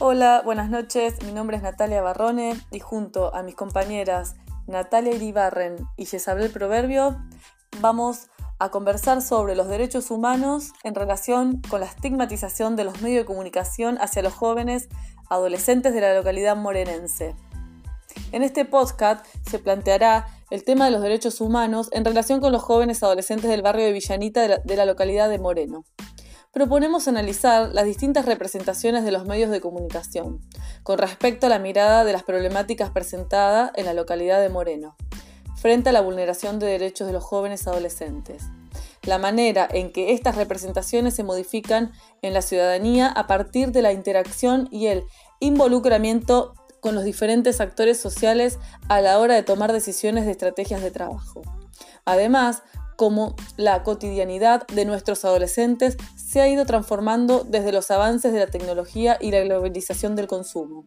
Hola, buenas noches. Mi nombre es Natalia Barrone y junto a mis compañeras Natalia Iribarren y Yesabel Proverbio vamos a conversar sobre los derechos humanos en relación con la estigmatización de los medios de comunicación hacia los jóvenes adolescentes de la localidad morenense. En este podcast se planteará el tema de los derechos humanos en relación con los jóvenes adolescentes del barrio de Villanita de la, de la localidad de Moreno proponemos analizar las distintas representaciones de los medios de comunicación con respecto a la mirada de las problemáticas presentadas en la localidad de Moreno, frente a la vulneración de derechos de los jóvenes adolescentes, la manera en que estas representaciones se modifican en la ciudadanía a partir de la interacción y el involucramiento con los diferentes actores sociales a la hora de tomar decisiones de estrategias de trabajo. Además, como la cotidianidad de nuestros adolescentes se ha ido transformando desde los avances de la tecnología y la globalización del consumo.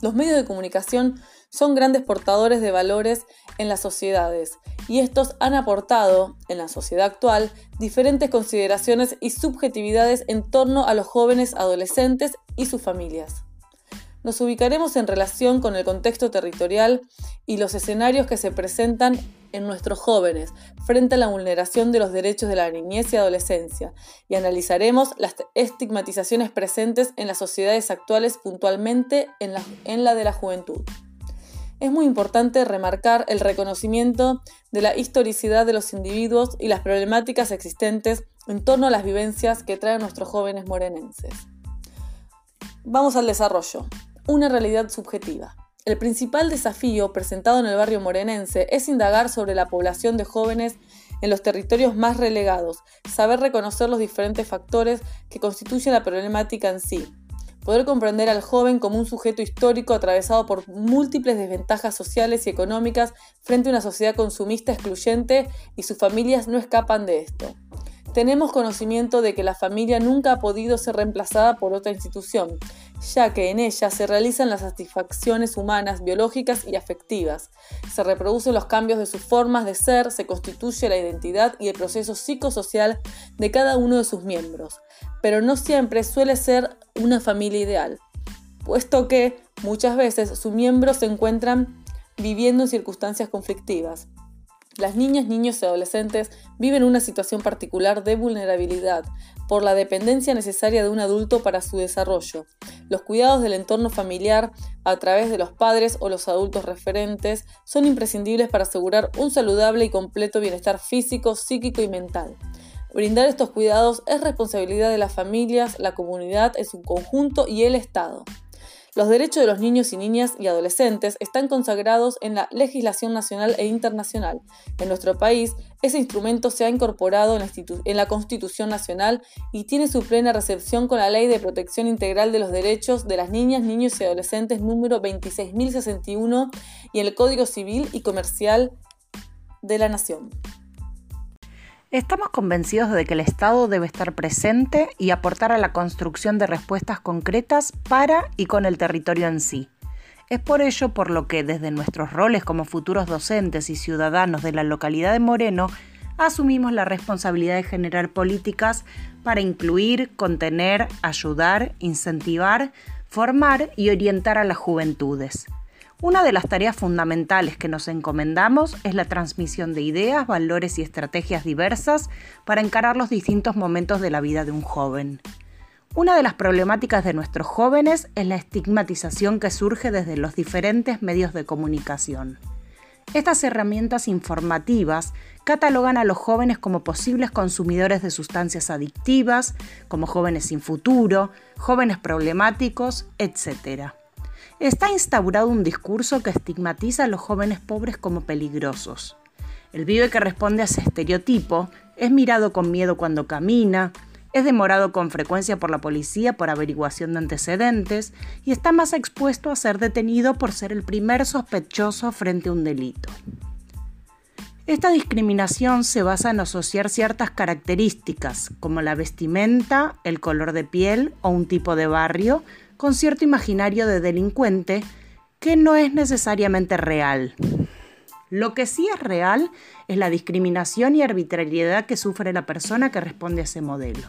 Los medios de comunicación son grandes portadores de valores en las sociedades y estos han aportado, en la sociedad actual, diferentes consideraciones y subjetividades en torno a los jóvenes adolescentes y sus familias. Nos ubicaremos en relación con el contexto territorial y los escenarios que se presentan en nuestros jóvenes frente a la vulneración de los derechos de la niñez y adolescencia y analizaremos las estigmatizaciones presentes en las sociedades actuales puntualmente en la, de la juventud. Es muy importante remarcar el reconocimiento de la historicidad de los individuos y las problemáticas existentes en torno a las vivencias que traen nuestros jóvenes morenenses. Vamos al desarrollo. Una realidad subjetiva. El principal desafío presentado en el barrio morenense es indagar sobre la población de jóvenes en los territorios más relegados, saber reconocer los diferentes factores que constituyen la problemática en sí, poder comprender al joven como un sujeto histórico atravesado por múltiples desventajas sociales y económicas frente a una sociedad consumista excluyente y sus familias no escapan de esto. Tenemos conocimiento de que la familia nunca ha podido ser reemplazada por otra institución, ya que en ella se realizan las satisfacciones humanas, biológicas y afectivas. Se reproducen los cambios de sus formas de ser, se constituye la identidad y el proceso psicosocial de cada uno de sus miembros, pero no siempre suele ser una familia ideal, puesto que muchas veces sus miembros se encuentran viviendo en circunstancias conflictivas. Las niñas, niños y adolescentes viven una situación particular de vulnerabilidad por la dependencia necesaria de un adulto para su desarrollo. Los cuidados del entorno familiar a través de los padres o los adultos referentes son imprescindibles para asegurar un saludable y completo bienestar físico, psíquico y mental. Brindar estos cuidados es responsabilidad de las familias, la comunidad en su conjunto y el Estado. Los derechos de los niños y niñas y adolescentes están consagrados en la legislación nacional e internacional. En nuestro país, ese instrumento se ha incorporado en la, Constitución Nacional y tiene su plena recepción con la Ley de Protección Integral de los Derechos de las Niñas, Niños y Adolescentes número 26.061 y el Código Civil y Comercial de la Nación. Estamos convencidos de que el Estado debe estar presente y aportar a la construcción de respuestas concretas para y con el territorio en sí. Es por ello por lo que desde nuestros roles como futuros docentes y ciudadanos de la localidad de Moreno, asumimos la responsabilidad de generar políticas para incluir, contener, ayudar, incentivar, formar y orientar a las juventudes. Una de las tareas fundamentales que nos encomendamos es la transmisión de ideas, valores y estrategias diversas para encarar los distintos momentos de la vida de un joven. Una de las problemáticas de nuestros jóvenes es la estigmatización que surge desde los diferentes medios de comunicación. Estas herramientas informativas catalogan a los jóvenes como posibles consumidores de sustancias adictivas, como jóvenes sin futuro, jóvenes problemáticos, etc está instaurado un discurso que estigmatiza a los jóvenes pobres como peligrosos. El pibe que responde a ese estereotipo es mirado con miedo cuando camina, es demorado con frecuencia por la policía por averiguación de antecedentes y está más expuesto a ser detenido por ser el primer sospechoso frente a un delito. Esta discriminación se basa en asociar ciertas características, como la vestimenta, el color de piel o un tipo de barrio, con cierto imaginario de delincuente que no es necesariamente real. Lo que sí es real es la discriminación y arbitrariedad que sufre la persona que responde a ese modelo.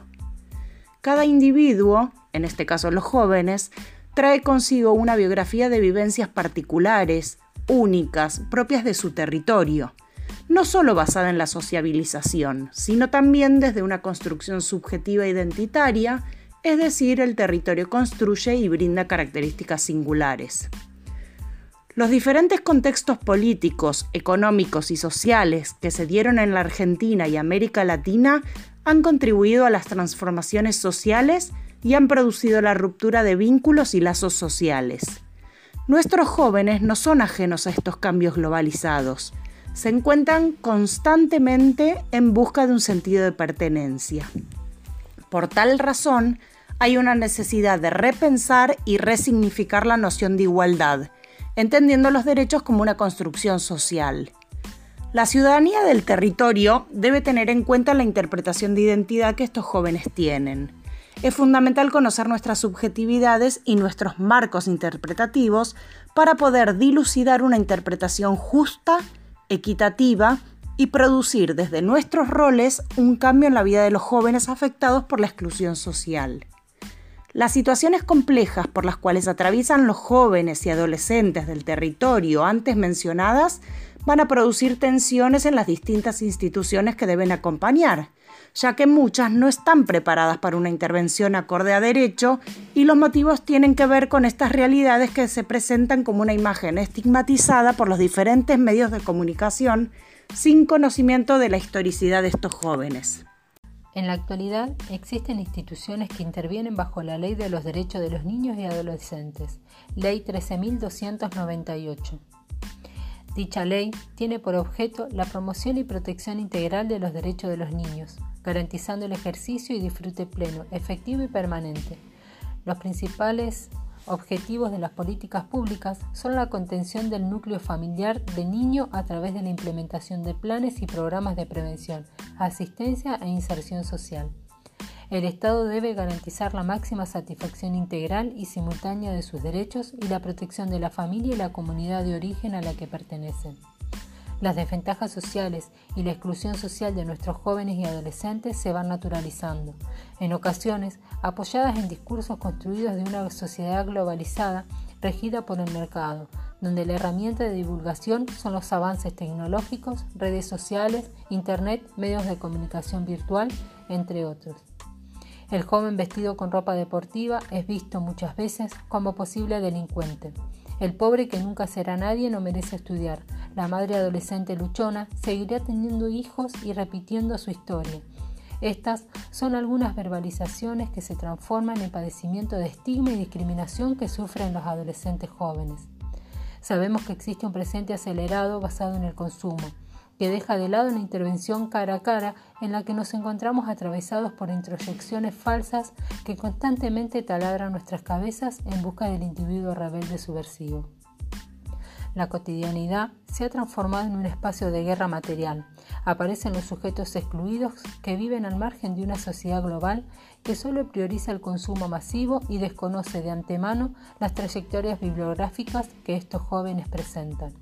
Cada individuo, en este caso los jóvenes, trae consigo una biografía de vivencias particulares, únicas, propias de su territorio, no solo basada en la sociabilización, sino también desde una construcción subjetiva identitaria, es decir, el territorio construye y brinda características singulares. Los diferentes contextos políticos, económicos y sociales que se dieron en la Argentina y América Latina han contribuido a las transformaciones sociales y han producido la ruptura de vínculos y lazos sociales. Nuestros jóvenes no son ajenos a estos cambios globalizados. Se encuentran constantemente en busca de un sentido de pertenencia. Por tal razón, hay una necesidad de repensar y resignificar la noción de igualdad, entendiendo los derechos como una construcción social. La ciudadanía del territorio debe tener en cuenta la interpretación de identidad que estos jóvenes tienen. Es fundamental conocer nuestras subjetividades y nuestros marcos interpretativos para poder dilucidar una interpretación justa, equitativa y producir desde nuestros roles un cambio en la vida de los jóvenes afectados por la exclusión social. Las situaciones complejas por las cuales atraviesan los jóvenes y adolescentes del territorio antes mencionadas van a producir tensiones en las distintas instituciones que deben acompañar, ya que muchas no están preparadas para una intervención acorde a derecho y los motivos tienen que ver con estas realidades que se presentan como una imagen estigmatizada por los diferentes medios de comunicación sin conocimiento de la historicidad de estos jóvenes. En la actualidad existen instituciones que intervienen bajo la Ley de los Derechos de los Niños y Adolescentes, Ley 13.298. Dicha ley tiene por objeto la promoción y protección integral de los derechos de los niños, garantizando el ejercicio y disfrute pleno, efectivo y permanente. Los principales objetivos de las políticas públicas son la contención del núcleo familiar de niño a través de la implementación de planes y programas de prevención, asistencia e inserción social. El Estado debe garantizar la máxima satisfacción integral y simultánea de sus derechos y la protección de la familia y la comunidad de origen a la que pertenecen. Las desventajas sociales y la exclusión social de nuestros jóvenes y adolescentes se van naturalizando, en ocasiones apoyadas en discursos construidos de una sociedad globalizada regida por el mercado, donde la herramienta de divulgación son los avances tecnológicos, redes sociales, Internet, medios de comunicación virtual, entre otros. El joven vestido con ropa deportiva es visto muchas veces como posible delincuente. El pobre que nunca será nadie no merece estudiar. La madre adolescente luchona seguirá teniendo hijos y repitiendo su historia. Estas son algunas verbalizaciones que se transforman en padecimiento de estigma y discriminación que sufren los adolescentes jóvenes. Sabemos que existe un presente acelerado basado en el consumo, que deja de lado una intervención cara a cara en la que nos encontramos atravesados por introyecciones falsas que constantemente taladran nuestras cabezas en busca del individuo rebelde subversivo. La cotidianidad se ha transformado en un espacio de guerra material. Aparecen los sujetos excluidos que viven al margen de una sociedad global que solo prioriza el consumo masivo y desconoce de antemano las trayectorias bibliográficas que estos jóvenes presentan.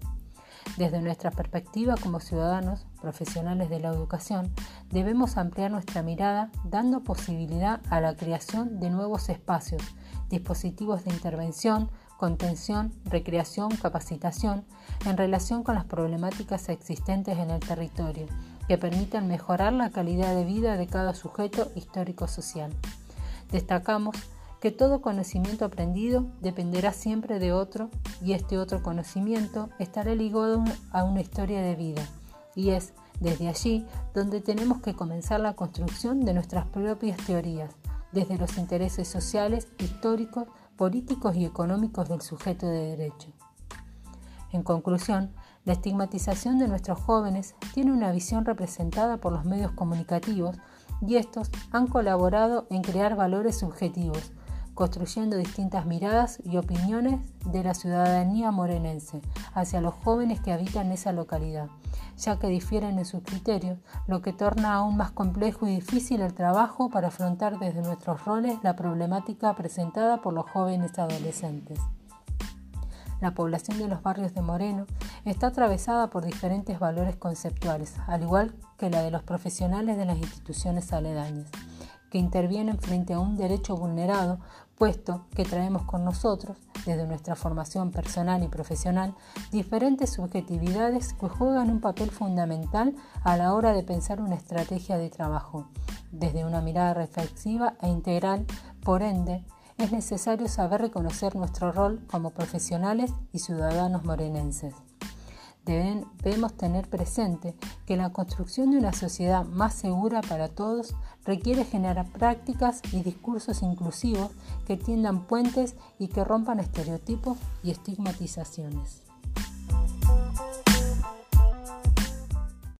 Desde nuestra perspectiva como ciudadanos, profesionales de la educación, debemos ampliar nuestra mirada dando posibilidad a la creación de nuevos espacios, dispositivos de intervención, contención, recreación, capacitación en relación con las problemáticas existentes en el territorio, que permitan mejorar la calidad de vida de cada sujeto histórico-social. Destacamos que todo conocimiento aprendido dependerá siempre de otro y este otro conocimiento estará ligado a una historia de vida y es desde allí donde tenemos que comenzar la construcción de nuestras propias teorías, desde los intereses sociales, históricos, políticos y económicos del sujeto de derecho. En conclusión, la estigmatización de nuestros jóvenes tiene una visión representada por los medios comunicativos y estos han colaborado en crear valores subjetivos, construyendo distintas miradas y opiniones de la ciudadanía morenense hacia los jóvenes que habitan esa localidad, ya que difieren en sus criterios, lo que torna aún más complejo y difícil el trabajo para afrontar desde nuestros roles la problemática presentada por los jóvenes adolescentes. La población de los barrios de Moreno está atravesada por diferentes valores conceptuales, al igual que la de los profesionales de las instituciones aledañas que intervienen frente a un derecho vulnerado puesto que traemos con nosotros, desde nuestra formación personal y profesional, diferentes subjetividades que juegan un papel fundamental a la hora de pensar una estrategia de trabajo. Desde una mirada reflexiva e integral, por ende, es necesario saber reconocer nuestro rol como profesionales y ciudadanos morenenses. Debemos tener presente que la construcción de una sociedad más segura para todos requiere generar prácticas y discursos inclusivos que tiendan puentes y que rompan estereotipos y estigmatizaciones.